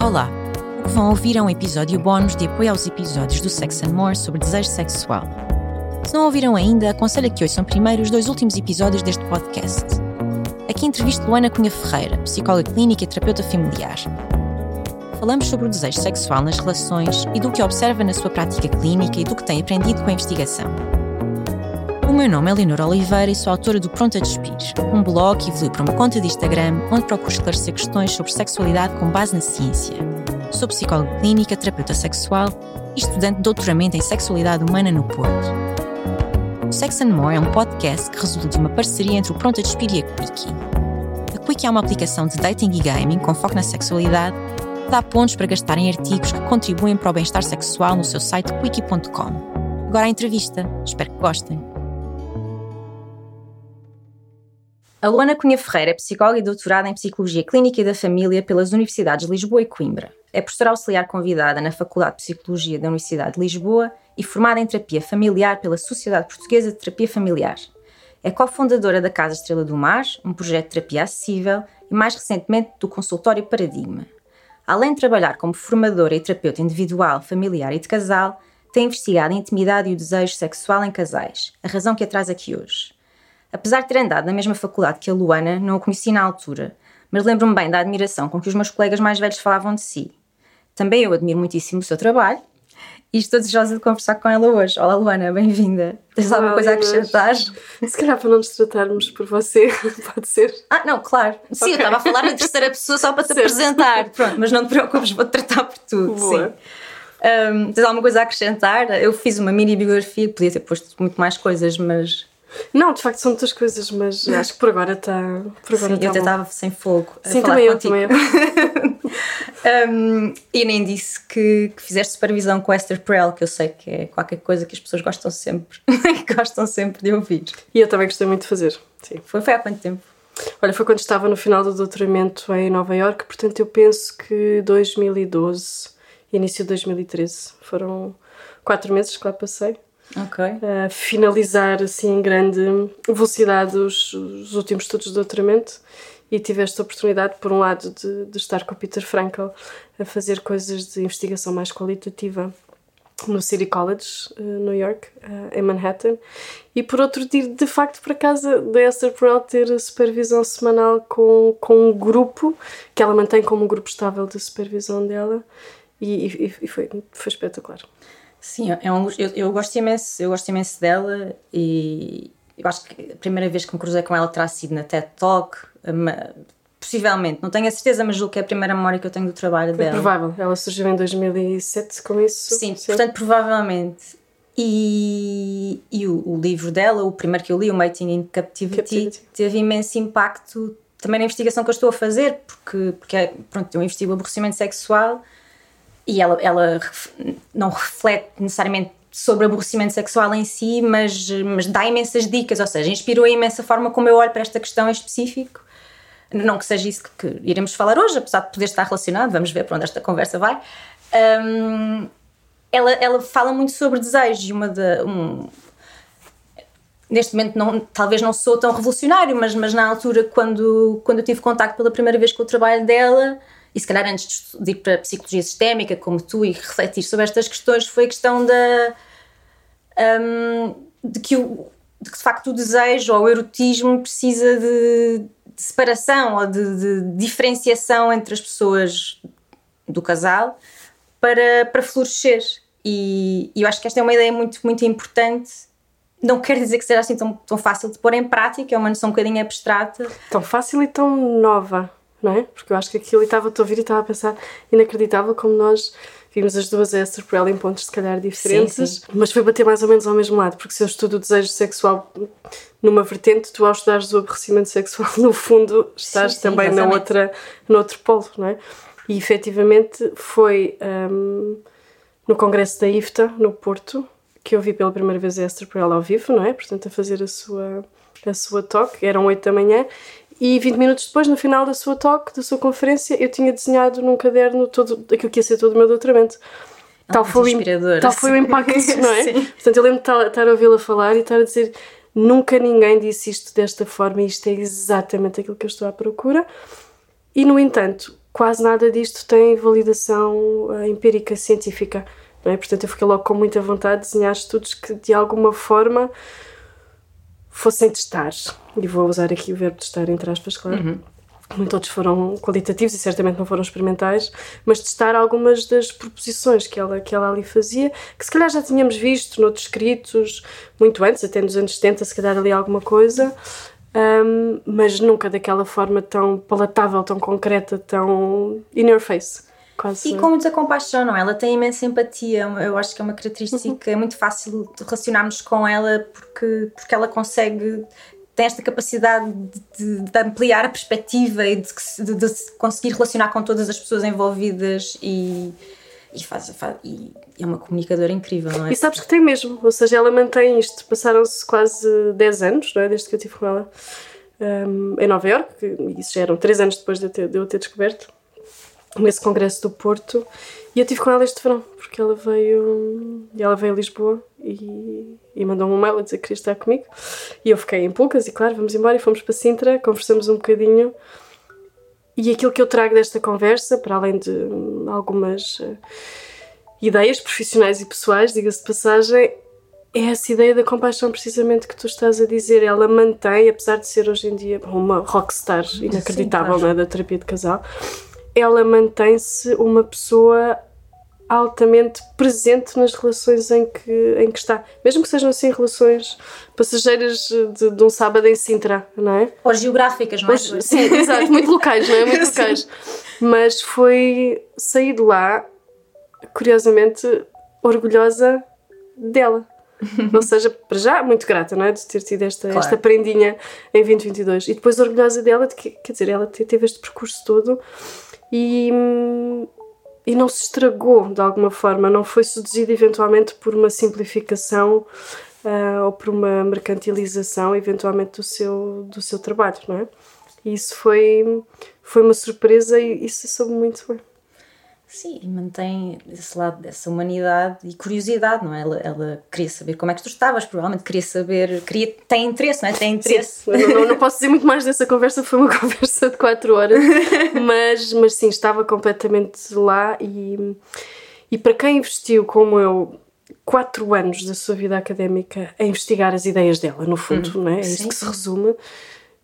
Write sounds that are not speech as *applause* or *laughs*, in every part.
Olá! O que vão ouvir é um episódio bónus de apoio aos episódios do Sex and More sobre desejo sexual. Se não ouviram ainda, aconselho que ouçam primeiro os dois últimos episódios deste podcast. Aqui entrevisto Luana Cunha Ferreira, psicóloga clínica e terapeuta familiar. Falamos sobre o desejo sexual nas relações e do que observa na sua prática clínica e do que tem aprendido com a investigação. O meu nome é Leonor Oliveira e sou autora do Pronto a Despir, um blog que evoluiu para uma conta de Instagram onde procuro esclarecer questões sobre sexualidade com base na ciência. Sou psicóloga clínica, terapeuta sexual e estudante de doutoramento em sexualidade humana no Porto. O Sex and More é um podcast que resulta de uma parceria entre o Pronto a Despir e a Quickie. A Quickie é uma aplicação de dating e gaming com foco na sexualidade que dá pontos para gastar em artigos que contribuem para o bem-estar sexual no seu site quickie.com. Agora a entrevista. Espero que gostem. A Luana Cunha Ferreira é psicóloga e doutorada em Psicologia Clínica e da Família pelas Universidades de Lisboa e Coimbra. É professora auxiliar convidada na Faculdade de Psicologia da Universidade de Lisboa e formada em Terapia Familiar pela Sociedade Portuguesa de Terapia Familiar. É cofundadora da Casa Estrela do Mar, um projeto de terapia acessível, e mais recentemente do Consultório Paradigma. Além de trabalhar como formadora e terapeuta individual, familiar e de casal, tem investigado a intimidade e o desejo sexual em casais, a razão que a traz aqui hoje. Apesar de ter andado na mesma faculdade que a Luana, não a conheci na altura, mas lembro-me bem da admiração com que os meus colegas mais velhos falavam de si. Também eu admiro muitíssimo o seu trabalho e estou desejosa de conversar com ela hoje. Olá, Luana, bem-vinda. Tens alguma coisa a acrescentar? Se calhar para não nos tratarmos por você, *laughs* pode ser. Ah, não, claro. Sim, okay. eu estava a falar na terceira pessoa só para te *laughs* certo. apresentar. Pronto, mas não te preocupes, vou-te tratar por tudo. Boa. Sim. Um, tens alguma coisa a acrescentar? Eu fiz uma mini biografia, podia ter posto muito mais coisas, mas não, de facto são muitas coisas, mas acho que por agora está. Por agora Sim, tá eu até estava sem fogo. Sim, também eu, também eu. *laughs* um, e nem disse que, que fizeste supervisão com Esther Perel, que eu sei que é qualquer coisa que as pessoas gostam sempre, *laughs* gostam sempre de ouvir. E eu também gostei muito de fazer. Sim. Foi, foi há quanto tempo? Olha, foi quando estava no final do doutoramento em Nova York, portanto eu penso que 2012, início de 2013, foram quatro meses que lá passei. Ok. Uh, finalizar assim em grande velocidade os, os, últimos estudos de doutoramento e tive esta oportunidade, por um lado, de, de estar com o Peter Frankel a fazer coisas de investigação mais qualitativa no City College, uh, New York, uh, em Manhattan, e por outro, de de facto para casa da Esther Perel ter supervisão semanal com, com um grupo que ela mantém como um grupo estável de supervisão dela, e, e, e foi, foi espetacular. Sim, é um, eu, eu gosto imenso, eu gosto imenso dela e eu acho que a primeira vez que me cruzei com ela terá sido na TED Talk, possivelmente, não tenho a certeza, mas julgo que é a primeira memória que eu tenho do trabalho é dela. É provável, ela surgiu em 2007 com isso. Sim, Sim. portanto, provavelmente. E, e o, o, livro dela, o primeiro que eu li, o Mating in Captivity, Captivity, teve imenso impacto também na investigação que eu estou a fazer, porque, porque pronto, eu investigo o aborrecimento sexual e ela, ela não reflete necessariamente sobre aborrecimento sexual em si, mas, mas dá imensas dicas, ou seja, inspirou a imensa forma como eu olho para esta questão em específico. Não que seja isso que, que iremos falar hoje, apesar de poder estar relacionado, vamos ver para onde esta conversa vai. Um, ela, ela fala muito sobre desejo e uma de, um, neste momento não, talvez não sou tão revolucionário, mas, mas na altura quando, quando eu tive contacto pela primeira vez com o trabalho dela, e se calhar antes de ir para a psicologia sistémica, como tu, e refletir sobre estas questões, foi a questão da. Um, de que o, de que de facto o desejo ou o erotismo precisa de, de separação ou de, de, diferenciação entre as pessoas do casal para, para florescer. E, e, eu acho que esta é uma ideia muito, muito importante. Não quer dizer que seja assim tão, tão fácil de pôr em prática, é uma noção um bocadinho abstrata. Tão fácil e tão nova não é? Porque eu acho que aquilo, e estava-te a ouvir e estava a pensar, inacreditável como nós vimos as duas Esther por ela em pontos se calhar diferentes, sim, sim. mas foi bater mais ou menos ao mesmo lado, porque se eu estudo o desejo sexual numa vertente, tu ao estudares o aborrecimento sexual, no fundo, estás sim, também na outra, no outro polo, não é? E efetivamente foi um, no congresso da IFTA, no Porto, que eu vi pela primeira vez a Esther por ela ao vivo, não é? Portanto, a fazer a sua, a sua talk, eram oito da manhã, e 20 minutos depois, no final da sua talk, da sua conferência, eu tinha desenhado num caderno todo aquilo que ia ser todo o meu doutoramento. Ah, tal, foi, o, tal foi o impacto, *laughs* não é? Sim. Portanto, eu lembro de estar a ouvi-la falar e estar a dizer nunca ninguém disse isto desta forma e isto é exatamente aquilo que eu estou à procura. E, no entanto, quase nada disto tem validação uh, empírica científica. Não é? Portanto, eu fiquei logo com muita vontade de desenhar estudos que de alguma forma fossem testar. E vou usar aqui o verbo testar entre aspas, claro. Uhum. Nem todos foram qualitativos e certamente não foram experimentais, mas testar algumas das proposições que ela, que ela ali fazia, que se calhar já tínhamos visto noutros escritos, muito antes, até nos anos 70, se calhar ali alguma coisa, um, mas nunca daquela forma tão palatável, tão concreta, tão in your face. Quase. E com muita compaixão, não? É? Ela tem imensa empatia, eu acho que é uma característica, uhum. é muito fácil de relacionarmos com ela porque, porque ela consegue tem esta capacidade de, de, ampliar a perspectiva e de, de, de, conseguir relacionar com todas as pessoas envolvidas e, e, faz, faz, e é uma comunicadora incrível, não é? E sabes que tem mesmo, ou seja, ela mantém isto. Passaram-se quase 10 anos, não é? Desde que eu estive com ela um, em Nova Iorque, e isso já eram 3 anos depois de eu ter, de eu ter descoberto, nesse congresso do Porto. E eu estive com ela este verão, porque ela veio, ela veio a Lisboa e, e mandou um mail a dizer que queria estar comigo. E eu fiquei em poucas e claro, vamos embora e fomos para Sintra, conversamos um bocadinho. E aquilo que eu trago desta conversa, para além de algumas uh, ideias profissionais e pessoais, diga-se de passagem, é essa ideia da compaixão precisamente que tu estás a dizer. Ela mantém, apesar de ser hoje em dia uma rockstar inacreditável Sim, claro. né, da terapia de casal, ela mantém-se uma pessoa altamente presente nas relações em que, em que está. Mesmo que sejam assim relações passageiras de, de um sábado em Sintra, não é? Ou geográficas, não é? Ou, sim, exato, muito locais, não é? Muito *laughs* locais. Mas foi sair de lá, curiosamente, orgulhosa dela. *laughs* Ou seja, para já, muito grata, não é? De ter tido esta, claro. esta prendinha em 2022. E depois orgulhosa dela de que, quer dizer, ela teve este percurso todo e, e não se estragou de alguma forma, não foi seduzida eventualmente por uma simplificação uh, ou por uma mercantilização eventualmente do seu, do seu trabalho, não é? E isso foi, foi uma surpresa e isso soube muito bem. Sim, e mantém esse lado dessa humanidade e curiosidade, não é? Ela, ela queria saber como é que tu estavas, provavelmente queria saber, queria, tem interesse, não é? Tem interesse. Sim, não, não, posso dizer muito mais dessa conversa, foi uma *laughs* conversa de 4 horas, mas, mas sim, estava completamente lá e, e para quem investiu como eu quatro anos da sua vida académica a investigar as ideias dela, no fundo, hum, não é? É isto que se resume,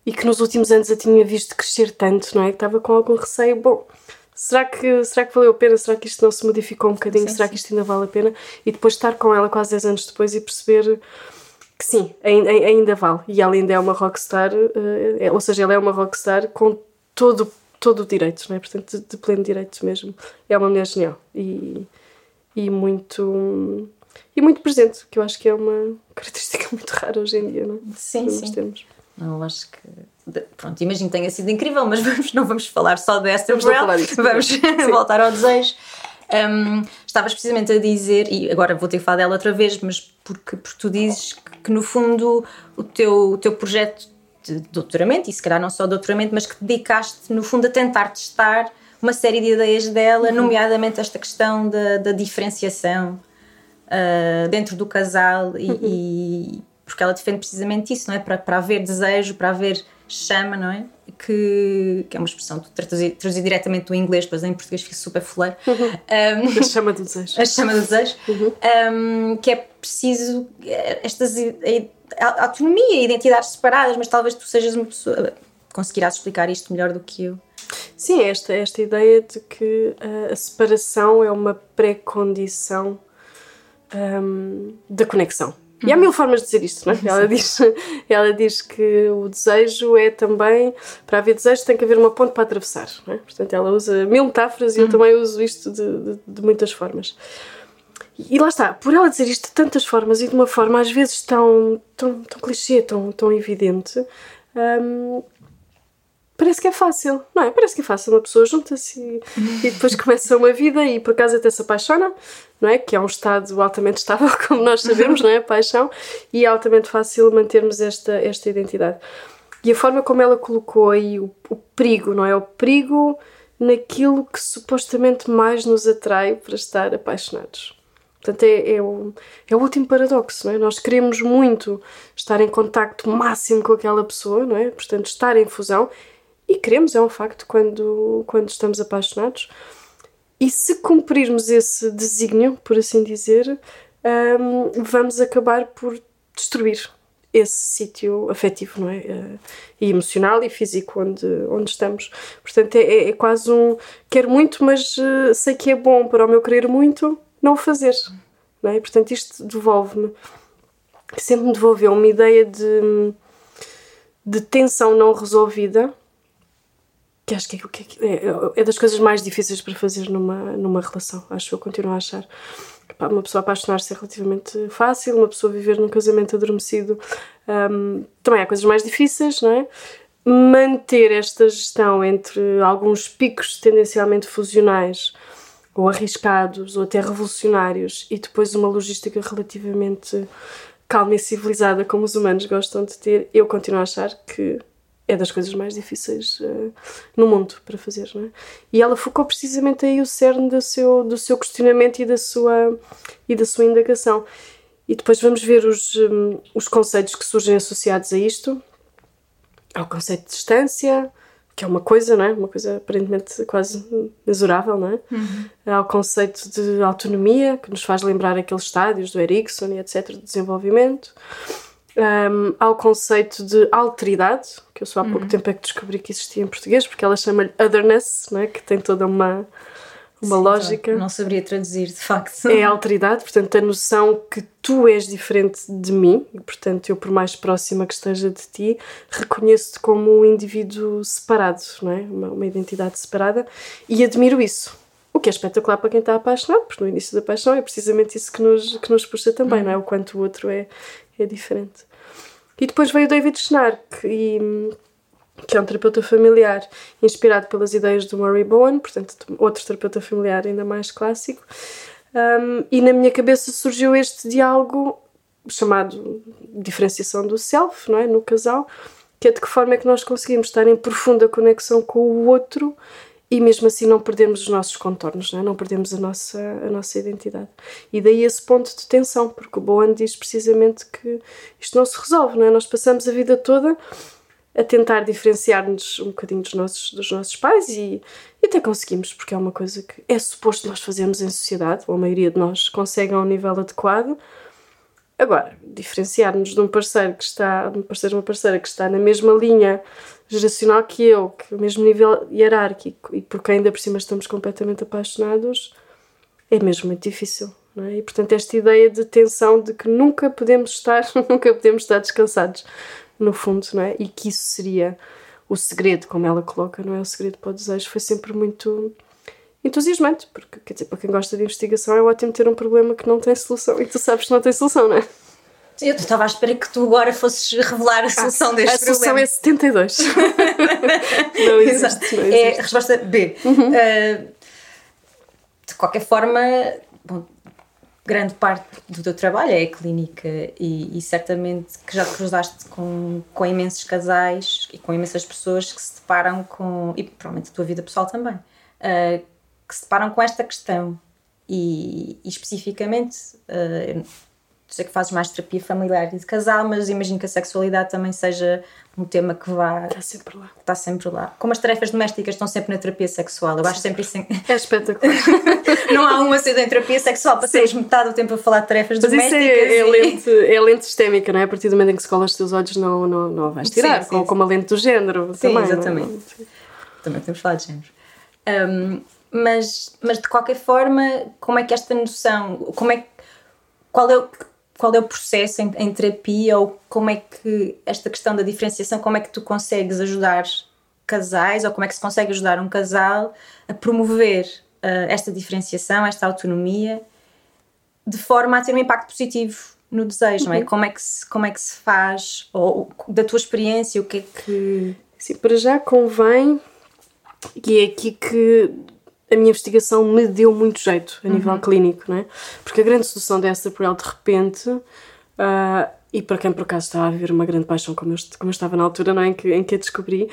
e que nos últimos anos a tinha visto crescer tanto, não é? Que estava com algum receio, bom será que, será que valeu a pena? Será que isto não se modificou um bocadinho? Sim, será sim. que isto ainda vale a pena? E depois estar com ela quase 10 anos depois e perceber que sim, ainda, ainda vale. E ela ainda é uma rockstar, uh, ou seja, ela é uma rockstar com todo, todo o direito, não é? portanto, de, de, pleno direito mesmo. É uma mulher genial e, e muito. E muito presente, que eu acho que é uma *laughs* característica muito rara hoje em dia, não é? Sim, sim. Temos. Não, acho que pronto, imagino que tenha sido incrível, mas *laughs* vamos, não vamos falar só de Esther vamos, vamos *laughs* voltar ao desejo. Um, estavas precisamente a dizer, e agora vou ter que falar dela outra vez, mas porque, porque tu dizes que, que no fundo o teu, o teu projeto de doutoramento, e se calhar não só doutoramento, mas que dedicaste no fundo a tentar testar uma série de ideias dela, uhum. nomeadamente esta questão da, da diferenciação uh, dentro do casal, e, uhum. e, porque ela defende precisamente isso, não é? Para, para haver desejo, para haver chama, não é? Que, que é uma expressão que traduzir, traduzir diretamente do inglês, mas em português fica super fuleiro. Uhum. Um, a chama do desejo. A chama do desejo. Uhum. Um, que é preciso estas a, autonomia e identidades separadas, mas talvez tu sejas uma pessoa. conseguirás explicar isto melhor do que eu. Sim, esta, esta ideia de que a separação é uma pré-condição um, da conexão. E há mil formas de dizer isto, não é? Ela diz, ela diz que o desejo é também, para haver desejo tem que haver uma ponte para atravessar, não é? Portanto, ela usa mil metáforas e eu uhum. também uso isto de, de, de, muitas formas. E lá está, por ela dizer isto de tantas formas e de uma forma às vezes tão, tão, tão clichê, tão, tão evidente, hum, parece que é fácil, não é? Parece que é fácil. Uma pessoa junta-se e, e, depois começa uma vida e por acaso até se apaixona, não é? Que é um estado altamente estável, *laughs* como nós sabemos, não é? A paixão. E é altamente fácil mantermos esta, esta identidade. E a forma como ela colocou aí o, o perigo, não é? O perigo naquilo que supostamente mais nos atrai para estar apaixonados. Portanto, é, é, o, é o último paradoxo, não é? Nós queremos muito estar em contacto máximo com aquela pessoa, não é? Portanto, estar em fusão e queremos, é um facto, quando, quando estamos apaixonados. E se cumprirmos esse desígnio, por assim dizer, um, vamos acabar por destruir esse sítio afetivo, não é? Uh, e emocional e físico onde, onde estamos. Portanto, é, é, quase um quero muito, mas uh, sei que é bom para o meu querer muito não o fazer. Não é? Portanto, isto devolve-me, sempre me devolveu uma ideia de, de tensão não resolvida, que acho que é, é, é, das coisas mais difíceis para fazer numa, numa relação. Acho eu, continuo a achar uma pessoa apaixonar-se é relativamente fácil, uma pessoa viver num casamento adormecido um, também há coisas mais difíceis, não é? Manter esta gestão entre alguns picos tendencialmente fusionais ou arriscados ou até revolucionários e depois uma logística relativamente calma e civilizada como os humanos gostam de ter, eu continuo a achar que é das coisas mais difíceis uh, no mundo para fazer, não é? E ela focou precisamente aí o cerne do seu, do seu questionamento e da sua, e da sua indagação. E depois vamos ver os, um, os conceitos que surgem associados a isto. Há o conceito de distância, que é uma coisa, não é? Uma coisa aparentemente quase mesurável, não é? Uhum. Há o conceito de autonomia, que nos faz lembrar aqueles estádios do Erickson e etc. de desenvolvimento. Um, há o conceito de alteridade, que eu só há pouco uhum. tempo é que descobri que existia em português, porque ela chama-lhe otherness, não é? que tem toda uma, uma Sim, lógica. Não saberia traduzir, de facto. É a alteridade, portanto, a noção que tu és diferente de mim, e, portanto, eu, por mais próxima que esteja de ti, reconheço-te como um indivíduo separado, não é? Uma, uma identidade separada, e admiro isso. O que é espetacular para quem está apaixonado, porque no início da paixão é precisamente isso que nos, que nos puxa também, uhum. não é? O quanto o outro é, é diferente. E depois veio o David Schnark, e, que é um terapeuta familiar inspirado pelas ideias do Murray Bowen, portanto, outro terapeuta familiar ainda mais clássico. Um, e na minha cabeça surgiu este diálogo chamado diferenciação do self, não é? No casal, que é de que forma é que nós conseguimos estar em profunda conexão com o outro e mesmo assim não perdemos os nossos contornos, não, é? não perdemos a nossa, a nossa identidade. E daí esse ponto de tensão, porque o Boan diz precisamente que isto não se resolve, não é? Nós passamos a vida toda a tentar diferenciar-nos um bocadinho dos nossos, dos nossos pais e, e até conseguimos, porque é uma coisa que é suposto nós fazermos em sociedade, ou a maioria de nós consegue a um nível adequado. Agora, diferenciar-nos de um parceiro que está, de um parceiro uma parceira que está na mesma linha geracional que eu, que o mesmo nível hierárquico e por quem ainda por cima estamos completamente apaixonados, é mesmo muito difícil. Não é? E portanto, esta ideia de tensão de que nunca podemos estar, *laughs* nunca podemos estar descansados, no fundo, não é? E que isso seria o segredo, como ela coloca, não é? O segredo para o desejo foi sempre muito entusiasmante, porque quer dizer, para quem gosta de investigação é ótimo ter um problema que não tem solução e tu sabes que não tem solução, não é? Eu estava à espera que tu agora fosses revelar a solução ah, deste a problema. A solução é 72. *laughs* não, existe, não existe. É a resposta B. Uhum. Uh, de qualquer forma, bom, grande parte do teu trabalho é a clínica e, e, certamente que já te cruzaste com, com imensos casais e com imensas pessoas que se deparam com, e provavelmente a tua vida pessoal também, uh, que se deparam com esta questão. E, e especificamente, uh, sei que fazes mais terapia familiar e de casal, mas imagino que a sexualidade também seja um tema que vá. Está sempre lá. Está sempre lá. Como as tarefas domésticas estão sempre na terapia sexual. Eu acho sempre isso. É espetacular. *laughs* não há uma cedo em terapia sexual, passamos metade do tempo a falar de tarefas mas domésticas. Isso é, é, e... lente, é lente sistémica, não é? A partir do momento em que se cola os teus olhos, não, não, não vais tirar. Sim, sim, como, a lente do género. Sim, também, exatamente. Não? Também temos falado de género. Um, mas, mas de qualquer forma, como é que esta noção, como é qual é o qual é o processo em, em, terapia ou como é que esta questão da diferenciação, como é que tu consegues ajudar casais ou como é que se consegue ajudar um casal a promover uh, esta diferenciação, esta autonomia, de forma a ter um impacto positivo no desejo, uhum. não é? Uhum. Como é que se, como é que se faz, ou da tua experiência, o que é que... Sim, para já convém, e é aqui que a minha investigação me deu muito jeito a uhum. nível clínico, não é? Porque a grande solução dessa por ela de repente, uh, e para quem por acaso estava a viver uma grande paixão, como eu, como eu estava na altura, não é? Em que, em que a descobri,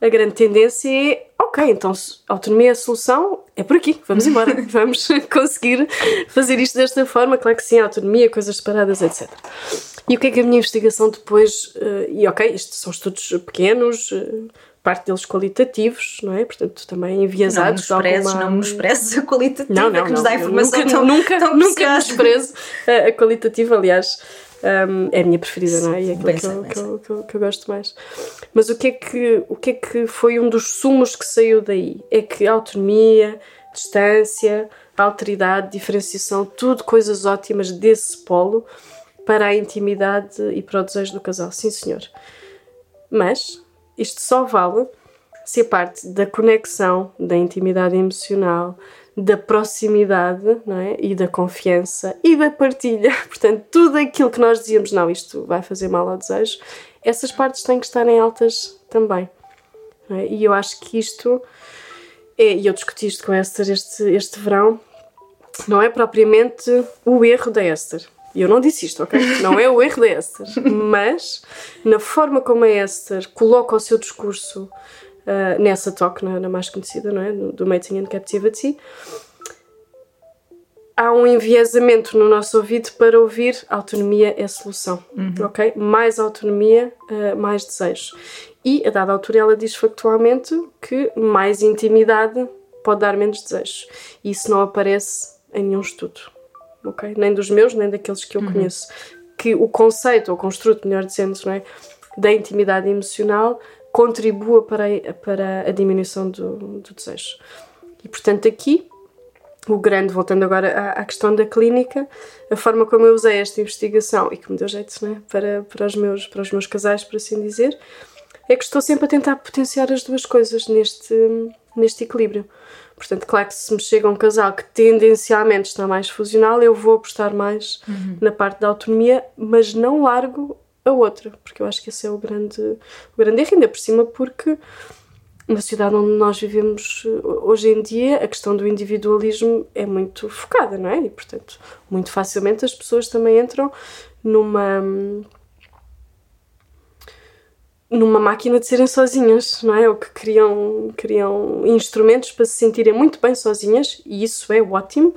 a grande tendência é: ok, então autonomia é a solução, é por aqui, vamos embora, *laughs* vamos conseguir fazer isto desta forma. Claro que sim, autonomia, coisas separadas, etc. E o que é que a minha investigação depois, uh, e ok, isto são estudos pequenos, parte deles qualitativos, não é? Portanto, também enviesados não de alguma... Não menosprezes a qualitativa não, não, que nos dá informação nunca, tão, nunca, tão nunca a, a qualitativa, aliás, um, é a minha preferida, não é? E é aquilo que eu, que, eu, que, eu, que eu gosto mais. Mas o que, é que, o que é que foi um dos sumos que saiu daí? É que autonomia, distância, alteridade, diferenciação, tudo coisas ótimas desse polo para a intimidade e para o desejo do casal. Sim, senhor. Mas isto só vale se a parte da conexão, da intimidade emocional, da proximidade não é? e da confiança e da partilha. *laughs* Portanto, tudo aquilo que nós dizíamos, não, isto vai fazer mal ao desejo, essas partes têm que estar em altas também. É? E eu acho que isto, é, e eu discuti isto com a Esther este, este verão, não é propriamente o erro da Esther. E eu não disse isto, ok? *laughs* Não é o erro da Esther. Mas na forma como a Esther coloca o seu discurso uh, nessa talk, na, na, mais conhecida, não é? Do, Mating and Captivity, há um enviesamento no nosso ouvido para ouvir autonomia é solução, uhum. ok? Mais autonomia, uh, mais desejo. E a dada altura ela diz factualmente que mais intimidade pode dar menos desejo. E isso não aparece em nenhum estudo ok? Nem dos meus, nem daqueles que eu uhum. conheço. Que o conceito, ou construto, melhor dizendo, não é? da intimidade emocional contribua para a, para a diminuição do, do desejo. E portanto, aqui, o grande, voltando agora à, à, questão da clínica, a forma como eu usei esta investigação e que me deu jeito né, para, para, os meus, para os meus casais, por assim dizer, é que estou sempre a tentar potenciar as duas coisas neste, neste equilíbrio. Portanto, claro que se me chega um casal que tendencialmente está mais fusional, eu vou apostar mais uhum. na parte da autonomia, mas não largo a outra, porque eu acho que esse é o grande, o grande erro, ainda por cima, porque na sociedade onde nós vivemos hoje em dia, a questão do individualismo é muito focada, não é? E, portanto, muito facilmente as pessoas também entram numa numa máquina de serem sozinhas, não é? Ou que criam, criam instrumentos para se sentirem muito bem sozinhas e isso é ótimo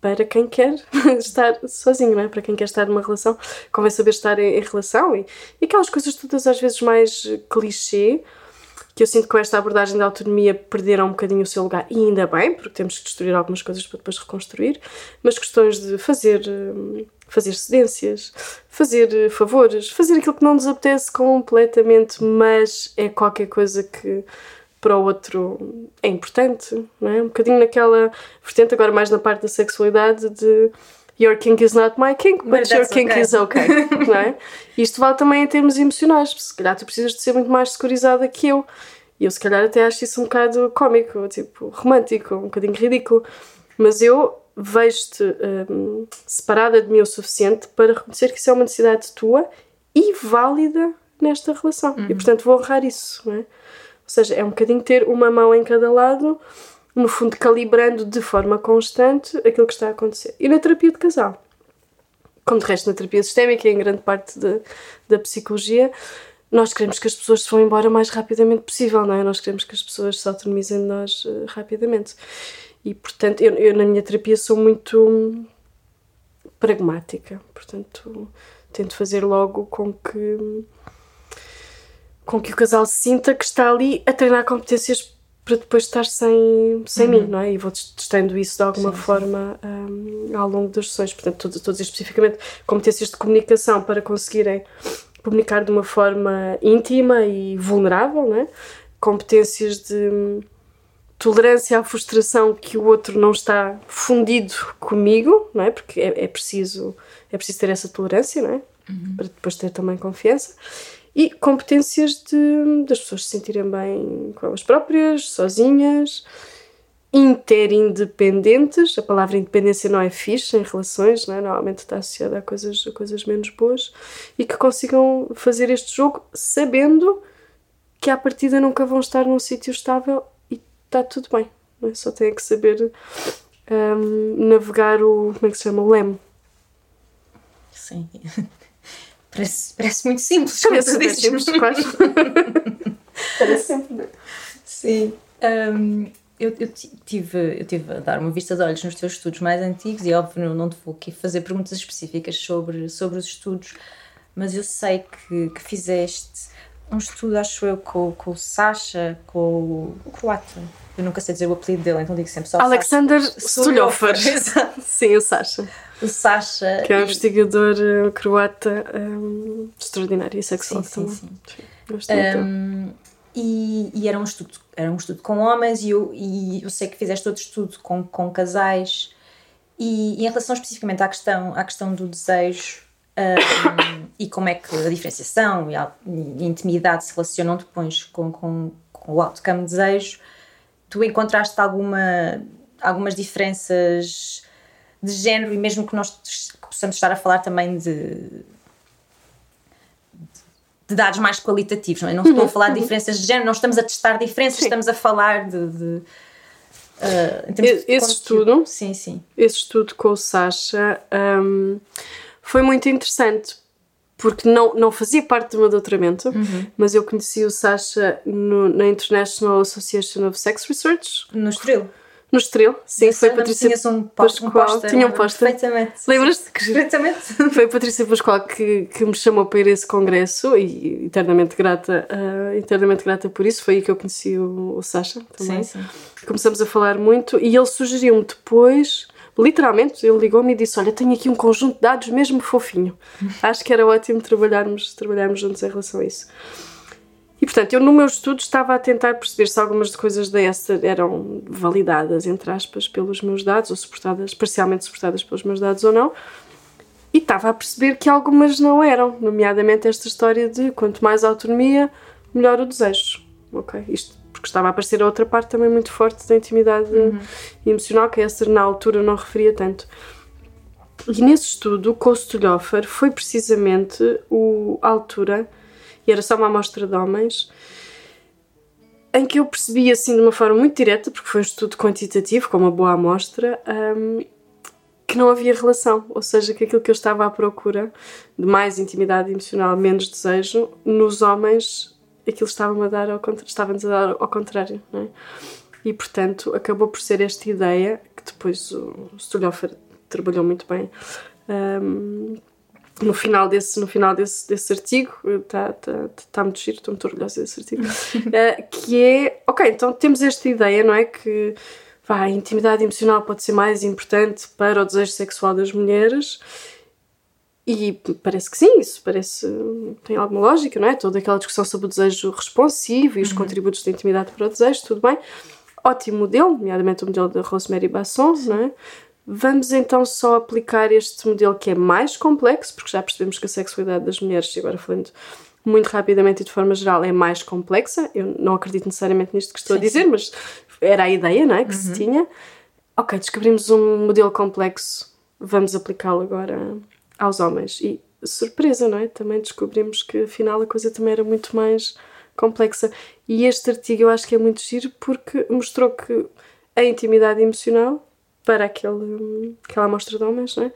para quem quer *laughs* estar sozinho, não é? Para quem quer estar numa relação, convém saber estar em, em relação e, e, aquelas coisas todas às vezes mais clichê que eu sinto que com esta abordagem da autonomia perderam um bocadinho o seu lugar e ainda bem, porque temos que destruir algumas coisas para depois reconstruir, mas questões de fazer hum, fazer cedências, fazer eh, favores, fazer aquilo que não nos apetece completamente, mas é qualquer coisa que para o outro é importante, não é? Um bocadinho naquela vertente, agora mais na parte da sexualidade, de Your kink is not my kink, but, but your kink okay. is okay. *laughs* não é? Isto vale também em termos emocionais, se calhar tu precisas de ser muito mais securizada que eu. E eu, se calhar, até acho isso um bocado cómico, tipo, romântico, um bocadinho ridículo. Mas eu vejo-te um, separada de mim o suficiente para reconhecer que isso é uma necessidade tua e válida nesta relação. Uhum. E portanto vou honrar isso, não é? Ou seja, é um bocadinho ter uma mão em cada lado, no fundo calibrando de forma constante aquilo que está a acontecer. E na terapia de casal, como de resto na terapia sistémica e em grande parte de, da psicologia, nós queremos que as pessoas se vão embora o mais rapidamente possível, não é? Nós queremos que as pessoas se autonomizem de nós uh, rapidamente. E, portanto, eu, eu na minha terapia sou muito pragmática. Portanto, tento fazer logo com que com que o casal sinta que está ali a treinar competências para depois estar sem, sem uhum. mim, não é? E vou testando isso de alguma sim, forma sim. Um, ao longo das sessões. Portanto, todos, especificamente competências de comunicação para conseguirem comunicar de uma forma íntima e vulnerável, não é? Competências de tolerância à frustração que o outro não está fundido comigo, não é? Porque é, é preciso é preciso ter essa tolerância, não é? Uhum. Para depois ter também confiança. E competências de, das pessoas se sentirem bem com elas próprias, sozinhas, interindependentes. A palavra independência não é fixe em relações, não é? normalmente está associada a coisas, a coisas menos boas. E que consigam fazer este jogo sabendo que à partida nunca vão estar num sítio estável está tudo bem. É? Só tem que saber um, navegar o. Como é que se chama? O leme. Sim. *laughs* Parece, parece muito simples. Parece super simples, quase. *laughs* parece sempre. Sim. Um, eu, eu, tive, eu tive a dar uma vista de olhos nos teus estudos mais antigos e, óbvio, não, não te vou aqui fazer perguntas específicas sobre, sobre os estudos, mas eu sei que, que fizeste um estudo, acho eu, com, com o Sasha, com o croata. Eu nunca sei dizer o apelido dele, então digo sempre só Alexander Stulhofer. *laughs* Sim, o Sasha. O Sasha. Que é um e... investigador uh, croata um, extraordinário e sexual sim, também. Sim, sim. Um, e, e, era um estudo era um estudo com homens e eu, e eu sei que fizeste outro estudo com, com casais e, e em relação especificamente à questão, à questão do desejo um, e como é que a diferenciação e a, intimidade se relacionam depois com, com, com o outcome de desejo, tu encontraste alguma, algumas diferenças de género e mesmo que nós possamos estar a falar também de de dados mais qualitativos, não é? Não estou a falar de uhum. diferenças de género, não estamos a testar diferenças, sim. estamos a falar de. de uh, esse de estudo, sim, sim. Esse estudo com o Sasha um, foi muito interessante porque não, não fazia parte do meu doutoramento, uhum. mas eu conheci o Sasha no, na International Association of Sex Research. No Estoril. No Estoril, sim, foi Patrícia tinhas um, Pascoal. Um tinha um póster. Perfeitamente. Lembras-te que Perfeitamente. *laughs* Foi a Patrícia Pascoal que, que me chamou para ir a esse congresso e eternamente grata, uh, eternamente grata por isso. Foi aí que eu conheci o, o Sasha também. Sim, sim. Começamos a falar muito e ele sugeriu-me depois literalmente, ele ligou-me e disse: Olha, tenho aqui um conjunto de dados mesmo fofinho. *laughs* Acho que era ótimo trabalharmos, trabalharmos juntos em relação a isso. E portanto, eu no meu estudo estava a tentar perceber se algumas coisas da Esther eram validadas, entre aspas, pelos meus dados, ou suportadas, parcialmente suportadas pelos meus dados ou não. E estava a perceber que algumas não eram, nomeadamente esta história de quanto mais autonomia, melhor o desejo. Ok? Isto porque estava a aparecer a outra parte também muito forte da intimidade uhum. emocional, que a Esther na altura não referia tanto. E nesse estudo, o Kostolhofer foi precisamente o, a altura e era só uma amostra de homens, em que eu percebi assim de uma forma muito direta, porque foi um estudo quantitativo, com uma boa amostra, um, que não havia relação, ou seja, que aquilo que eu estava à procura de mais intimidade emocional, menos desejo, nos homens aquilo estava-me a dar ao estava-nos a dar ao contrário, não é? E portanto acabou por ser esta ideia que depois o Stolhofer trabalhou muito bem um, no final desse, no final desse, desse artigo, está tá, tá muito giro, estou muito orgulhosa desse artigo, uh, *laughs* que é, ok, então temos esta ideia, não é, que vá, a intimidade emocional pode ser mais importante para o desejo sexual das mulheres e parece que sim, isso parece, tem alguma lógica, não é? Toda aquela discussão sobre o desejo responsivo e os uhum. contributos da intimidade para o desejo, tudo bem. Ótimo modelo, nomeadamente o modelo da Rosemary Basson, não é? Vamos então só aplicar este modelo que é mais complexo, porque já percebemos que a sexualidade das mulheres, agora falando muito rapidamente e de forma geral, é mais complexa. Eu não acredito necessariamente nisto que estou sim, a dizer, sim. mas era a ideia não é, que uhum. se tinha. Ok, descobrimos um modelo complexo, vamos aplicá-lo agora aos homens. E surpresa, não é? Também descobrimos que afinal a coisa também era muito mais complexa. E este artigo eu acho que é muito giro porque mostrou que a intimidade emocional para aquele, aquela amostra de homens, não é?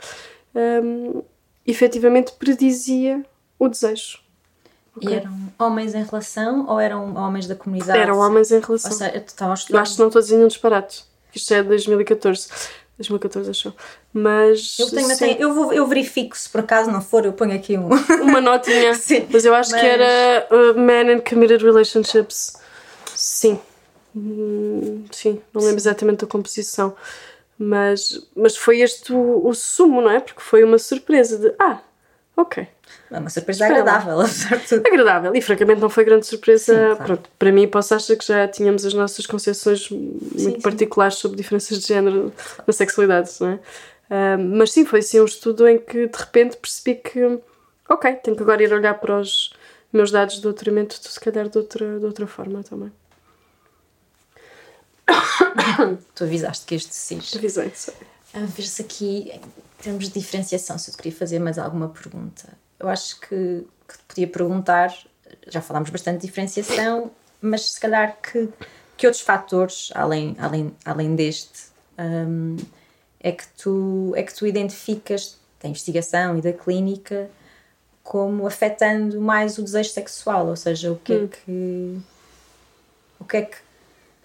Um, efetivamente predizia o desejo. Okay. E eram homens em relação ou eram homens da comunidade? Eram homens em relação. Ou seja, eu, eu acho que não estou a dizer nenhum disparate. Isto é de 2014. 2014 achou. Mas. Eu, tenho, eu, vou, eu verifico se por acaso não for, eu ponho aqui um... *laughs* uma notinha. *laughs* sim, mas eu acho mas... que era uh, Men in Committed Relationships. Sim. Hum, sim, não lembro exatamente da composição. Mas, mas foi este o, o sumo, não é? Porque foi uma surpresa de. Ah, ok. É uma surpresa Espera agradável, *laughs* apesar de tudo. Agradável, e francamente não foi grande surpresa. Sim, claro. Pronto, para mim, posso achar que já tínhamos as nossas concepções muito sim, particulares sim. sobre diferenças de género na sexualidade, não é? Uh, mas sim, foi sim um estudo em que de repente percebi que, ok, tenho que agora ir olhar para os meus dados de doutoramento, se calhar de outra, de outra forma também. *coughs* tu avisaste que este cis. Avisei, sei. A ver-se aqui, termos de diferenciação, se eu te queria fazer mais alguma pergunta. Eu acho que, que podia perguntar, já falámos bastante de diferenciação, mas se calhar que, que outros fatores, além, além, além deste, um, é, que tu, é que tu identificas da investigação e da clínica como afetando mais o desejo sexual, ou seja, o que é hum. é que o que é que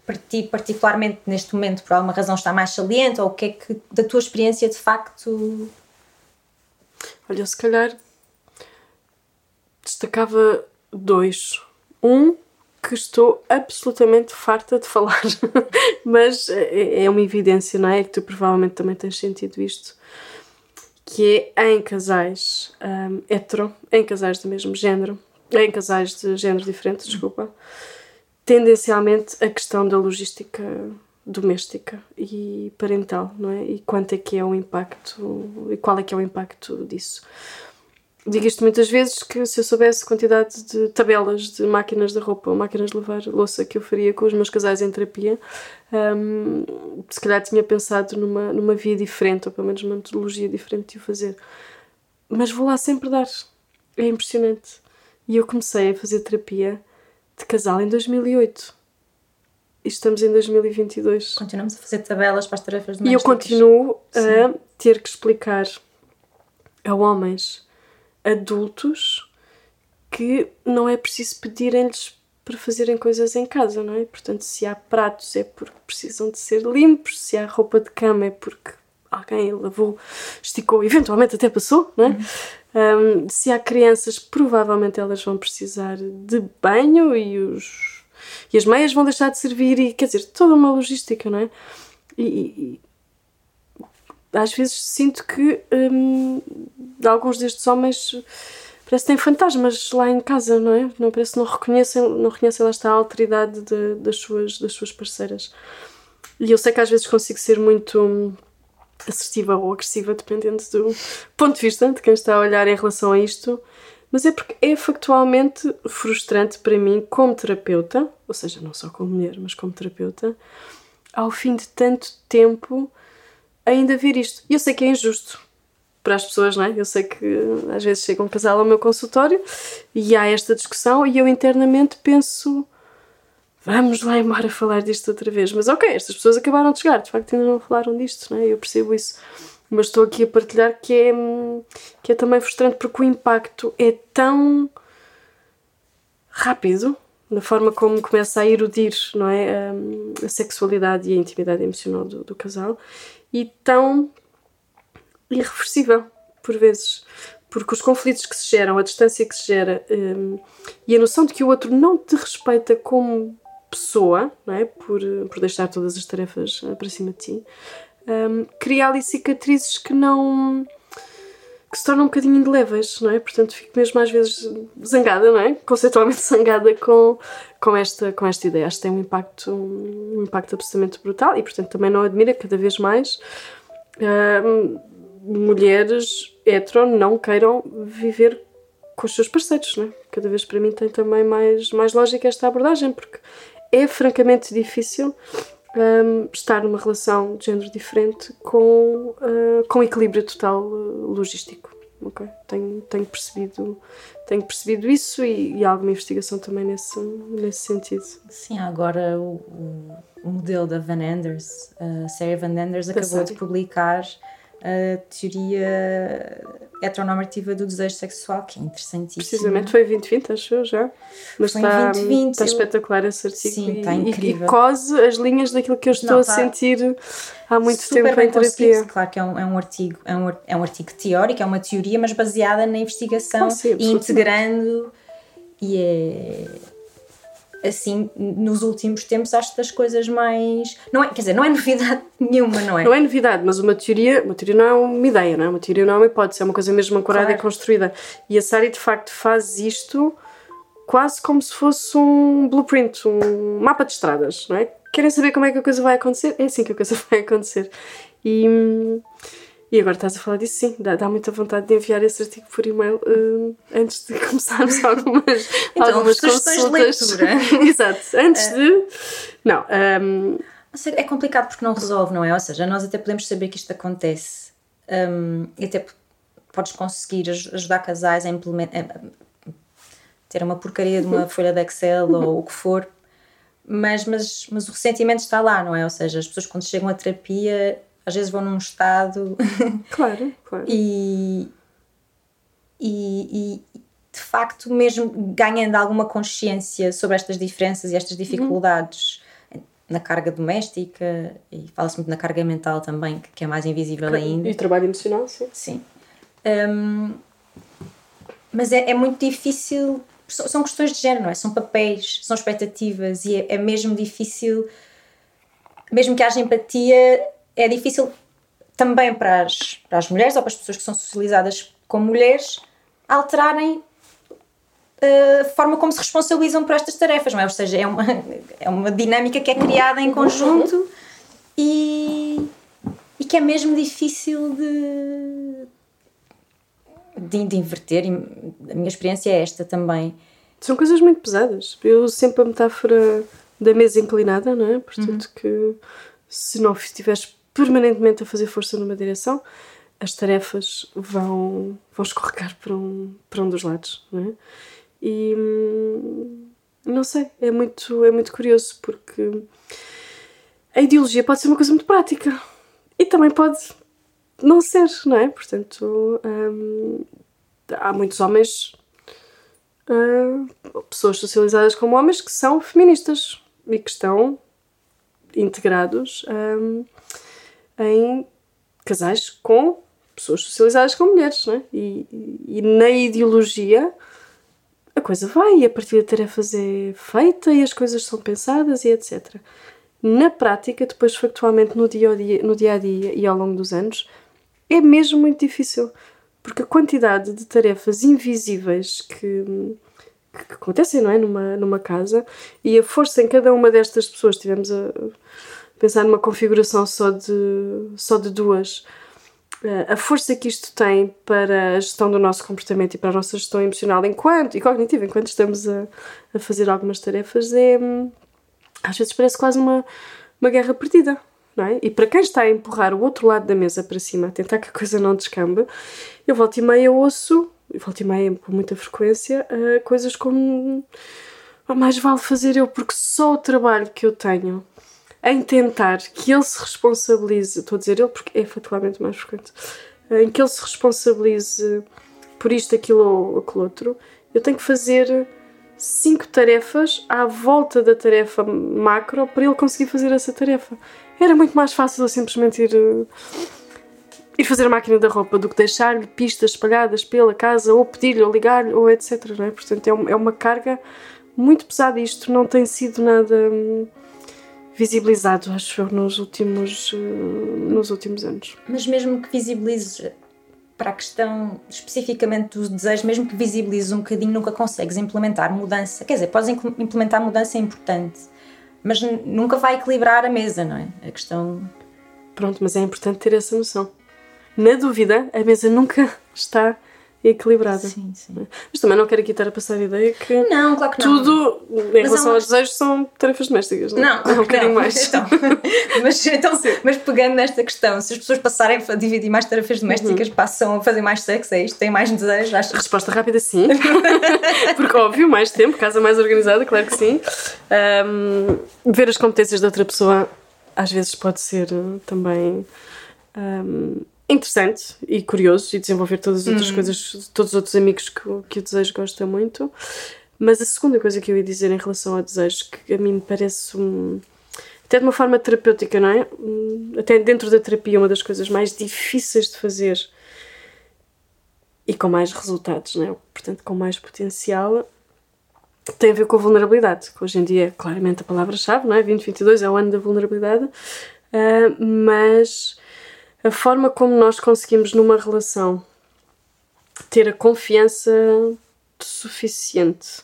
para ti particularmente neste momento por alguma razão está mais saliente ou o que é que da tua experiência de facto Olha, se calhar destacava dois Um que estou absolutamente farta de falar, *laughs* mas é, é uma evidência, não é? Que tu provavelmente também tens sentido isto, que é em casais um, hetero, em casais do mesmo género, em casais de géneros diferentes, desculpa, tendencialmente a questão da logística doméstica e parental, não é? E quanto é que é o impacto e qual é que é o impacto disso. Digo isto muitas vezes que se eu soubesse quantidade de tabelas de máquinas de roupa ou máquinas de lavar louça que eu faria com os meus casais em terapia, um, se calhar tinha pensado numa, numa via diferente, ou pelo menos uma metodologia diferente de o fazer. Mas vou lá sempre dar. É impressionante. E eu comecei a fazer terapia de casal em 2008. E estamos em 2022. Continuamos a fazer tabelas para as tarefas E eu continuo Sim. a ter que explicar a homens adultos que não é preciso pedirem-lhes para fazerem coisas em casa, não é? Portanto, se há pratos é porque precisam de ser limpos, se há roupa de cama é porque alguém lavou, esticou, eventualmente até passou, não é? Uhum. Um, se há crianças, provavelmente elas vão precisar de banho e, os, e as meias vão deixar de servir, e quer dizer, toda uma logística, não é? E, e às vezes sinto que um, alguns destes homens parece que têm fantasmas lá em casa, não é? Não parece não reconhecem, não reconhecem lá está a alteridade de, das, suas, das suas parceiras. E eu sei que às vezes consigo ser muito assertiva ou agressiva, dependendo do ponto de vista de quem está a olhar em relação a isto, mas é porque é factualmente frustrante para mim, como terapeuta, ou seja, não só como mulher, mas como terapeuta, ao fim de tanto tempo ainda ver isto. Eu sei que é injusto para as pessoas, não é? Eu sei que às vezes chega um casal ao meu consultório e há esta discussão e eu internamente penso vamos lá embora falar disto outra vez. Mas ok, estas pessoas acabaram de chegar, de facto ainda não falaram disto, não é? Eu percebo isso. Mas estou aqui a partilhar que é, que é também frustrante porque o impacto é tão rápido na forma como começa a erudir não é? a, a sexualidade e a intimidade emocional do, do casal e tão irreversível, por vezes. Porque os conflitos que se geram, a distância que se gera um, e a noção de que o outro não te respeita como pessoa, não é? por, por deixar todas as tarefas eh, para cima de ti, um, cria ali cicatrizes que não. que se tornam um bocadinho indeléveis, não é? Portanto, fico mesmo às vezes zangada, não é? Conceitualmente *laughs* zangada com, com, esta, com esta ideia. Acho que tem um impacto, um impacto absolutamente brutal e, portanto, também não admira cada vez mais. Uh, mulheres hetero não queiram viver com os seus parceiros, né? Cada vez para mim tem também mais, mais lógica esta abordagem, porque é francamente difícil um, estar numa relação de género diferente com, uh, com equilíbrio total uh, logístico. Okay? Tenho, tenho, percebido, tenho percebido isso e, e alguma investigação também nesse, nesse sentido. Sim, agora o, o modelo da Van Anders, a série Van Anders, acabou de publicar a teoria heteronormativa do desejo sexual, que é interessantíssima. Precisamente foi 2020, acho eu já. Mas foi está, 2020, está espetacular esse artigo. Sim, e, está incrível. E, e cose as linhas daquilo que eu estou Não, a sentir há muito tempo em terapia. Claro que é um, é um artigo, é um, é um artigo teórico, é uma teoria, mas baseada na investigação ah, sim, e integrando. E é assim, nos últimos tempos, acho das coisas mais. Não é, quer dizer, não é novidade *laughs* nenhuma, não é? Não é novidade, mas uma teoria, uma teoria não é uma ideia, não é? Uma teoria não é uma hipótese, é uma coisa mesmo ancorada claro. e construída. E a Sari, de facto, faz isto quase como se fosse um blueprint, um mapa de estradas, não é? Querem saber como é que a coisa vai acontecer? É assim que a coisa *laughs* vai acontecer. E. E agora estás a falar disso, sim, dá, dá muita vontade de enviar esse artigo por e-mail uh, antes de *laughs* começarmos *laughs* algumas, então, algumas consultas. De leitura. *laughs* Exato, antes uh, de. Não. Um... É complicado porque não resolve, não é? Ou seja, nós até podemos saber que isto acontece um, e até podes conseguir ajudar casais a implementar. ter uma porcaria de uma uhum. folha de Excel ou o que for, mas, mas, mas o ressentimento está lá, não é? Ou seja, as pessoas quando chegam à terapia às vezes vão num estado. *laughs* Claro, claro. e, e, e, de facto, mesmo ganhando alguma consciência sobre estas diferenças e estas dificuldades uhum. na carga doméstica, e fala-se muito na carga mental também, que é mais invisível claro. ainda. E o trabalho emocional, sim. Sim. Um, mas é, é muito difícil são questões de género, não é? São papéis, são expectativas e é, é mesmo difícil, mesmo que haja empatia, é difícil também para as, para as mulheres ou para as pessoas que são socializadas como mulheres alterarem a forma como se responsabilizam por estas tarefas, não é? Ou seja, é uma, *laughs* é uma dinâmica que é criada em conjunto e, e que é mesmo difícil de, de, de inverter. E a minha experiência é esta também. São coisas muito pesadas. Eu sempre a metáfora da mesa inclinada, não é? Portanto, uhum. que se não estiveres permanentemente a fazer força numa direção, as tarefas vão, vão escorregar para um, para um dos lados, não é? E hum, não sei, é muito, é muito curioso porque a ideologia pode ser uma coisa muito prática e também pode não ser, não é? Portanto, hum, há muitos homens, hum, pessoas socializadas como homens, que são feministas e que estão integrados hum, em casais com pessoas socializadas como mulheres, não é? E, e, na ideologia a coisa vai e a partir de tarefas é feita e as coisas são pensadas e etc. Na prática, depois factualmente no dia, a dia, no dia a dia e ao longo dos anos, é mesmo muito difícil. Porque a quantidade de tarefas invisíveis que, que acontecem não é? numa, numa casa e a força em cada uma destas pessoas, tivemos a pensar numa configuração só de, só de duas, a força que isto tem para a gestão do nosso comportamento e para a nossa gestão emocional enquanto e cognitiva enquanto estamos a, a fazer algumas tarefas é às vezes parece quase uma, uma guerra perdida não é? E para quem está a empurrar o outro lado da mesa para cima, a tentar que a coisa não descambe, eu volto e meia ouço, e volto e meia com muita frequência, uh, coisas como ah, mais vale fazer eu, porque só o trabalho que eu tenho em tentar que ele se responsabilize, estou a dizer ele porque é efetivamente mais frequente, em que ele se responsabilize por isto, aquilo ou aquilo outro, eu tenho que fazer cinco tarefas à volta da tarefa macro para ele conseguir fazer essa tarefa. Era muito mais fácil eu simplesmente ir, ir fazer a máquina da roupa do que deixar-lhe pistas espalhadas pela casa ou pedir-lhe ou ligar-lhe ou etc. É? Portanto, é, é uma carga muito pesada. Isto não tem sido nada hum, visibilizado, acho eu, nos últimos, eh, nos últimos anos. Mas mesmo que visibilizes para a questão especificamente dos desejos, mesmo que visibilizes um bocadinho, nunca consegues implementar mudança. Quer dizer, podes implementar mudança é importante, mas nunca vai equilibrar a mesa, não é? A questão. Pronto, mas é importante ter essa noção. Na dúvida, a mesa nunca *laughs* está equilibrada. Sim, sim. Mas também não quero aqui estar a passar a ideia que, não, claro que não. tudo em mas relação aos desejos são tarefas domésticas. Não, não, não é um bocadinho mais. *laughs* Então, mas, então, mas pegando nesta questão, se as pessoas passarem a dividir mais tarefas domésticas, uhum. passam a fazer mais sexo, é isto? Têm mais desejos? Acho... Resposta rápida, sim. *laughs* Porque, óbvio, mais tempo, casa mais organizada, claro que sim. Um, ver as competências da outra pessoa às vezes pode ser também. Um, interessante e curioso e desenvolver todas as outras hum. coisas, todos os outros amigos que, que o desejo gosta muito. Mas a segunda coisa que eu ia dizer em relação ao desejo, que a mim me parece um, até de uma forma terapêutica, não é? Até dentro da terapia, uma das coisas mais difíceis de fazer e com mais resultados, não é? Portanto, com mais potencial, tem a ver com a vulnerabilidade, que hoje em dia é claramente a palavra-chave, não é? 2022 é o ano da vulnerabilidade, uh, mas a forma como nós conseguimos numa relação ter a confiança suficiente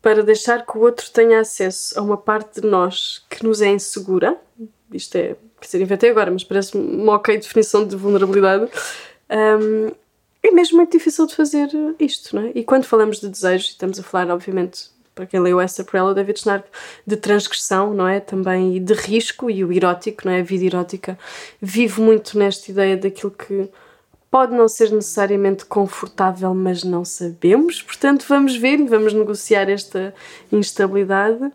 para deixar que o outro tenha acesso a uma parte de nós que nos é insegura. Isto é, quer dizer, inventei agora, mas parece uma ok definição de vulnerabilidade. Um, é mesmo muito difícil de fazer isto, não é? E quando falamos de desejos, estamos a falar, obviamente, para quem leu essa por ela, David Snark, de transgressão, não é? Também e de risco e o erótico, não é? A vida erótica vive muito nesta ideia daquilo que pode não ser necessariamente confortável, mas não sabemos. Portanto, vamos ver vamos negociar esta instabilidade.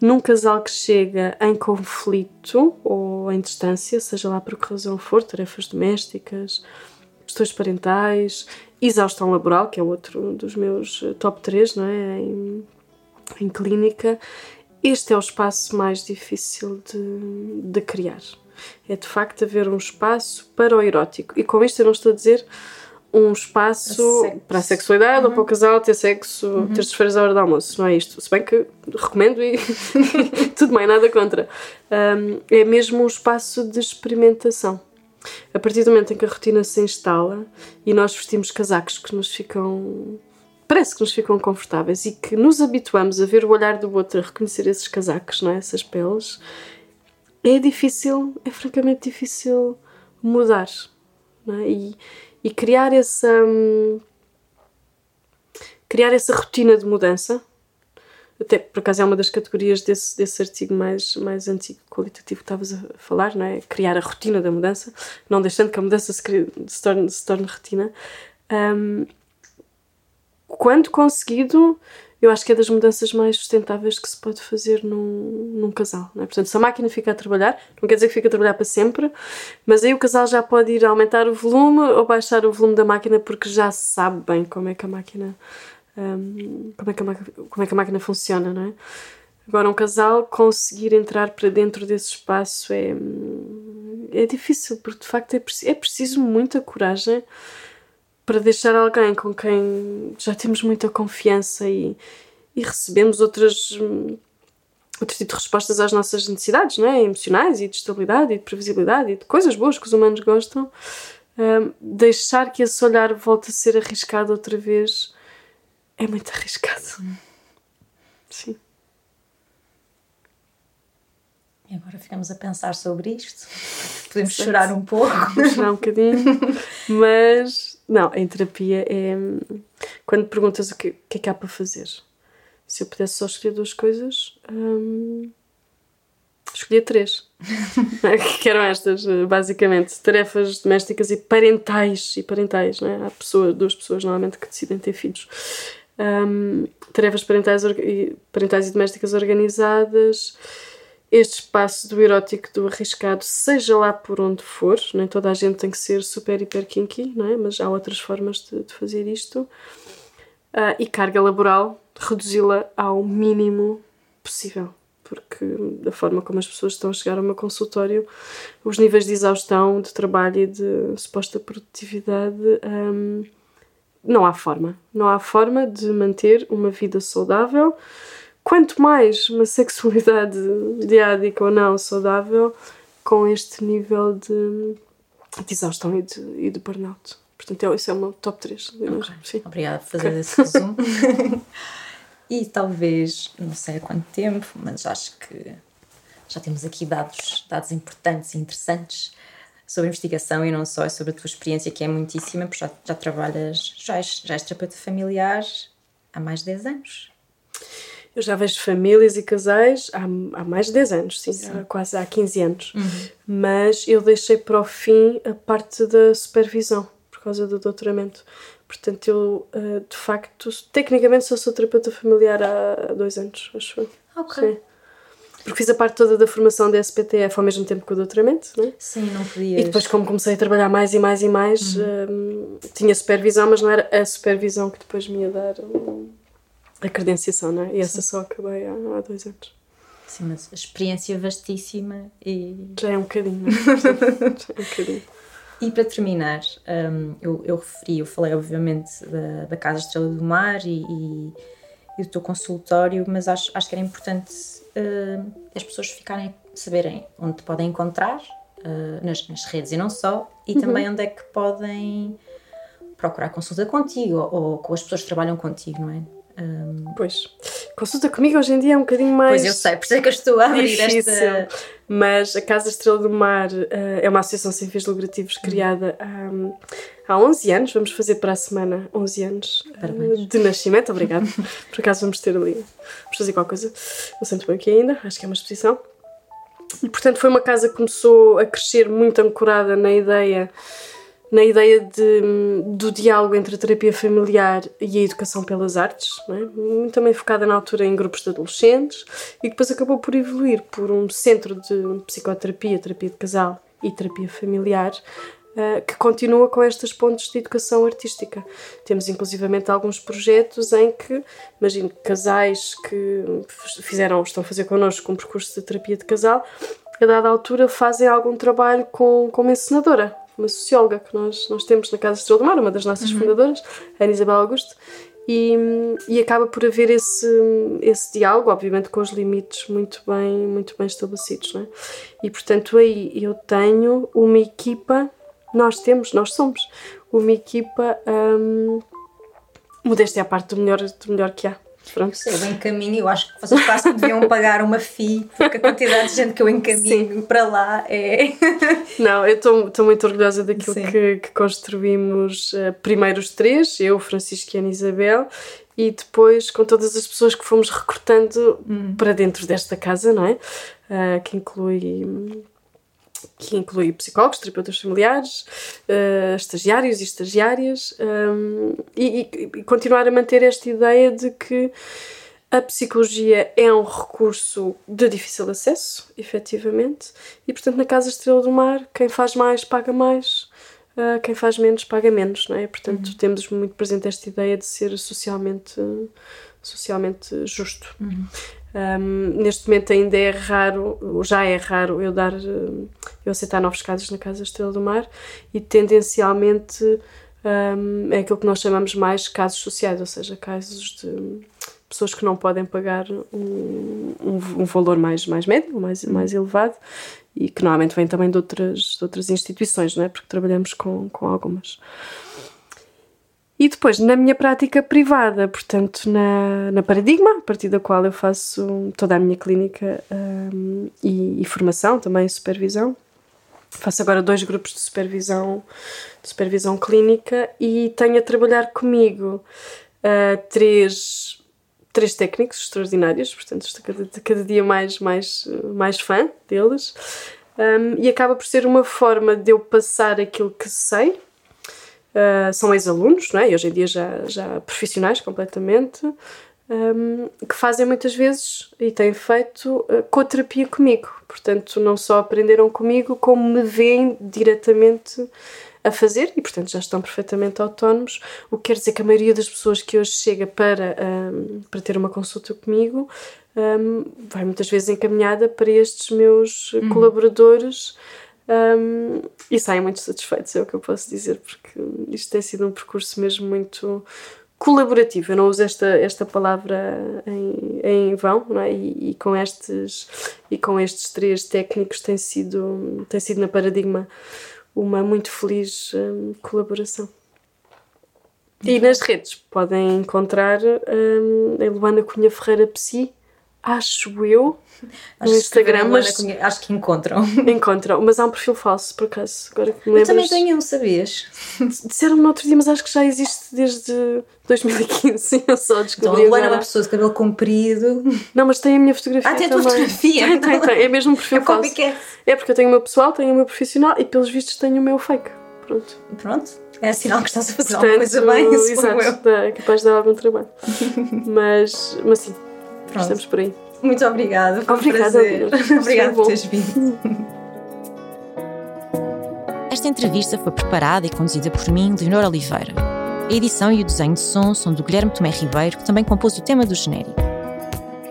Num casal que chega em conflito ou em distância, seja lá por que razão for, tarefas domésticas, questões parentais, exaustão laboral, que é outro dos meus eh, top 3, não é? Em, em clínica. Este é o espaço mais difícil de, de criar. É de facto haver um espaço para o erótico. E com isto eu não estou a dizer um espaço para a sexualidade uhum. ou para o casal ter sexo uhum. terças-feiras à hora do almoço, não é isto? Se bem que recomendo e *laughs* tudo bem, nada contra. Um, é mesmo um espaço de experimentação. A partir do momento em que a rotina se instala e nós vestimos casacos que nos ficam. parece que nos ficam confortáveis e que nos habituamos a ver o olhar do outro, a reconhecer esses casacos, não é? essas peles, é difícil, é francamente difícil mudar. É? e, e criar essa. Hum, criar essa rotina de mudança. Até por acaso é uma das categorias desse, desse artigo mais, mais antigo, qualitativo que estavas a falar, não é? Criar a rotina da mudança, não deixando que a mudança se, se, torne, se torne rotina. Um, quando conseguido, eu acho que é das mudanças mais sustentáveis que se pode fazer num, num casal. É? Portanto, se a máquina fica a trabalhar, não quer dizer que fica a trabalhar para sempre, mas aí o casal já pode ir aumentar o volume ou baixar o volume da máquina porque já sabe bem como é que a máquina. Como, é que a máquina como é que a máquina funciona, não é? Agora, um casal conseguir entrar para dentro desse espaço é, é difícil, porque de facto é, é preciso muita coragem para deixar alguém com quem já temos muita confiança e, e recebemos outras outro tipo de respostas às nossas necessidades, não é? Emocionais e de estabilidade e de previsibilidade e de coisas boas que os humanos gostam, um, deixar que esse olhar volte a ser arriscado outra vez é muito arriscado. Sim. E agora ficamos a pensar sobre isto. *laughs* Podemos chorar um pouco. chorar um bocadinho. *laughs* Mas, não, em terapia é. Quando perguntas o que, o que é que há para fazer, se eu pudesse só escolher duas coisas, hum, escolhia três. *laughs* que eram estas, basicamente: tarefas domésticas e parentais. E parentais, não é? Há pessoa, duas pessoas normalmente que decidem ter filhos. Um, tarefas parentais, parentais e domésticas organizadas este espaço do erótico, do arriscado, seja lá por onde for, nem toda a gente tem que ser super, hiper kinky, não é? mas há outras formas de, de fazer isto. Uh, e carga laboral, reduzi-la ao mínimo possível, porque da forma como as pessoas estão a chegar ao meu consultório, os níveis de exaustão, de trabalho e de suposta produtividade. Um, não há forma. Não há forma de manter uma vida saudável quanto mais uma *laughs* sexualidade diádica ou não saudável, com este nível de, de exaustão e de, e de burnout. Portanto, é, isso é o meu top 3. Okay. Obrigada por fazer okay. esse resumo. *laughs* e talvez, não sei há quanto tempo, mas acho que já temos aqui dados, dados importantes e interessantes sobre investigação e não só, é sobre a tua experiência que é muitíssima, porque já, já trabalhas, já és, já és terapeuta familiar há mais de 10 anos. Eu já vejo famílias e casais há, há mais de 10 anos, sim, sim. Há, quase há 15 anos. Uhum. Mas eu deixei para o fim a parte da supervisão, por causa do doutoramento. Portanto, eu, uh, de facto, tecnicamente só sou terapeuta familiar há dois anos, acho eu. Ok. Sim. Porque fiz a parte toda da formação da SPTF ao mesmo tempo que o doutoramento, não é? Sim, não podias. E depois, como comecei a trabalhar mais e mais e mais, uhum. uh, tinha supervisão, mas não era a supervisão que depois me ia dar um, a credenciação, não é? E essa Sim. só acabei há, há dois anos. Sim, mas a experiência vastíssima e. Já é um bocadinho, *laughs* Já é um bocadinho. E para terminar, um, eu, eu referi, eu falei obviamente da, da Casa Estrela do Mar e, e, e, do teu consultório, mas acho, acho que era importante uh, as pessoas ficarem, saberem onde te podem encontrar, uh, nas, nas, redes e não só, e uhum. também onde é que podem procurar consulta contigo ou, ou com as pessoas que trabalham contigo, não é? Um... Pois, consulta comigo hoje em dia é um bocadinho mais. Pois eu sei, por isso é que eu estou a abrir difícil. esta. Mas a Casa Estrela do Mar uh, é uma associação sem fins lucrativos criada há, há 11 anos, vamos fazer para a semana 11 anos uh, de nascimento, obrigado. *laughs* por acaso vamos ter ali, vamos fazer qualquer coisa, não sei muito bem o que ainda, acho que é uma exposição. E portanto foi uma casa que começou a crescer muito ancorada na ideia na ideia de, do diálogo entre a terapia familiar e a educação pelas artes, é? também focada na altura em grupos de adolescentes e depois acabou por evoluir por um centro de psicoterapia, terapia de casal e terapia familiar Uh, que continua com estas pontes de educação artística. Temos inclusivamente alguns projetos em que, imagino, casais que fizeram, estão a fazer connosco um percurso de terapia de casal, a dada altura fazem algum trabalho com, com uma encenadora uma socióloga que nós, nós temos na Casa Estrela do Mar, uma das nossas uhum. fundadoras, a Ana Isabel Augusto, e, e acaba por haver esse, esse diálogo, obviamente com os limites muito bem, muito bem estabelecidos. Né? E portanto, aí eu tenho uma equipa, nós temos, nós somos uma equipa, hum, modéstia à parte do melhor, do melhor que há. Pronto. Eu bem caminho, eu acho que vocês quase deviam pagar uma FII, porque a quantidade de gente que eu encaminho Sim. para lá é. *laughs* *laughs* Não, eu estou muito orgulhosa daquilo que, que, construímos uh, primeiro os três, eu, Francisco e Ana Isabel, e depois com todas as pessoas que fomos recrutando hum. para dentro desta casa, não é? Uh, que inclui que inclui psicólogos, terapeutas familiares, uh, estagiários e estagiárias, um, e, e, continuar a manter esta ideia de que a psicologia é um recurso de difícil acesso, efetivamente, e portanto na Casa Estrela do Mar, quem faz mais paga mais, uh, quem faz menos paga menos, não é? Portanto, uhum. temos muito presente esta ideia de ser socialmente, socialmente justo. Uhum. Um, neste momento ainda é raro, já é raro eu dar, eu aceitar novos casos na Casa Estrela do Mar e tendencialmente um, é aquilo que nós chamamos mais casos sociais, ou seja, casos de pessoas que não podem pagar um, um, um valor mais, mais médio, mais, mais elevado e que normalmente vem também de outras, de outras instituições, não é? porque trabalhamos com, com algumas. E depois, na minha prática privada, portanto, na, na Paradigma, a partir da qual eu faço toda a minha clínica um, e, e, formação, também supervisão. Faço agora dois grupos de supervisão, de supervisão clínica e tenho a trabalhar comigo uh, três, três técnicos extraordinários, portanto, estou cada, cada dia mais, mais, mais fã deles. Um, e acaba por ser uma forma de eu passar aquilo que sei, uh, são ex-alunos, não é? e hoje em dia já, já profissionais completamente, um, que fazem muitas vezes e têm feito uh, coterapia comigo. Portanto, não só aprenderam comigo, como me veem diretamente a fazer e, portanto, já estão perfeitamente autónomos. O que quer dizer que a maioria das pessoas que hoje chega para, um, para ter uma consulta comigo um, vai muitas vezes encaminhada para estes meus uhum. colaboradores um, e saem muito satisfeitos, é o que eu posso dizer, porque isto tem sido um percurso mesmo muito colaborativo. Eu não uso esta, esta palavra em, em vão, não é? E, e, com estes, e com estes três técnicos tem sido, tem sido na Paradigma uma muito feliz colaboração. E nas redes podem encontrar a Luana Cunha Ferreira Psi, acho eu, Acho no Instagram, mas acho que encontram. *laughs* Encontram, mas há um perfil falso, por acaso. Agora que me Eu também tenho um, sabias? Disseram-me no outro dia, mas acho que já existe desde 2015. *laughs* Eu só descobri. Então, a Luana é uma pessoa de cabelo comprido. Não, mas tem a minha fotografia. Ah, tem a tua fotografia? Tem, tem, tem. É mesmo um perfil é falso. Copycat. É porque eu tenho o meu pessoal, tenho o meu profissional e, pelos vistos, tenho o meu fake. Pronto. Pronto. É sinal que estás a fazer Portanto, alguma coisa bem, *laughs* exato, é capaz de dar algum trabalho. mas, mas sim, Pronto. estamos por aí. Muito obrigada. Foi Obrigada. Um Obrigada *laughs* por teres vindo. *laughs* Esta entrevista foi preparada e conduzida por mim, Leonor Oliveira. A edição e o desenho de som são do Guilherme Tomé Ribeiro, que também compôs o tema do genérico.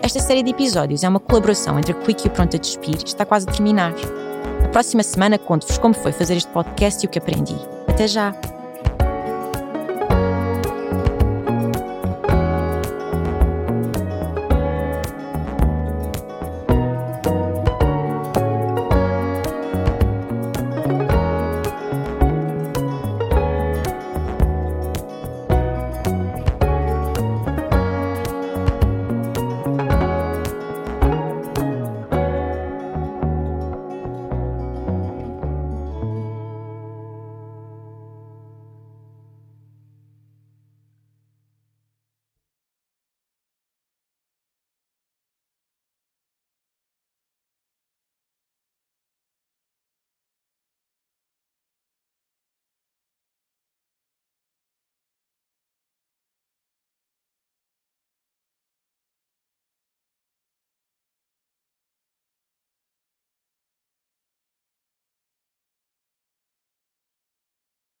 Esta série de episódios é uma colaboração entre a Quick e o Pronto a Despir e está quase a terminar. A próxima semana conto-vos como foi fazer este podcast e o que aprendi. Até já!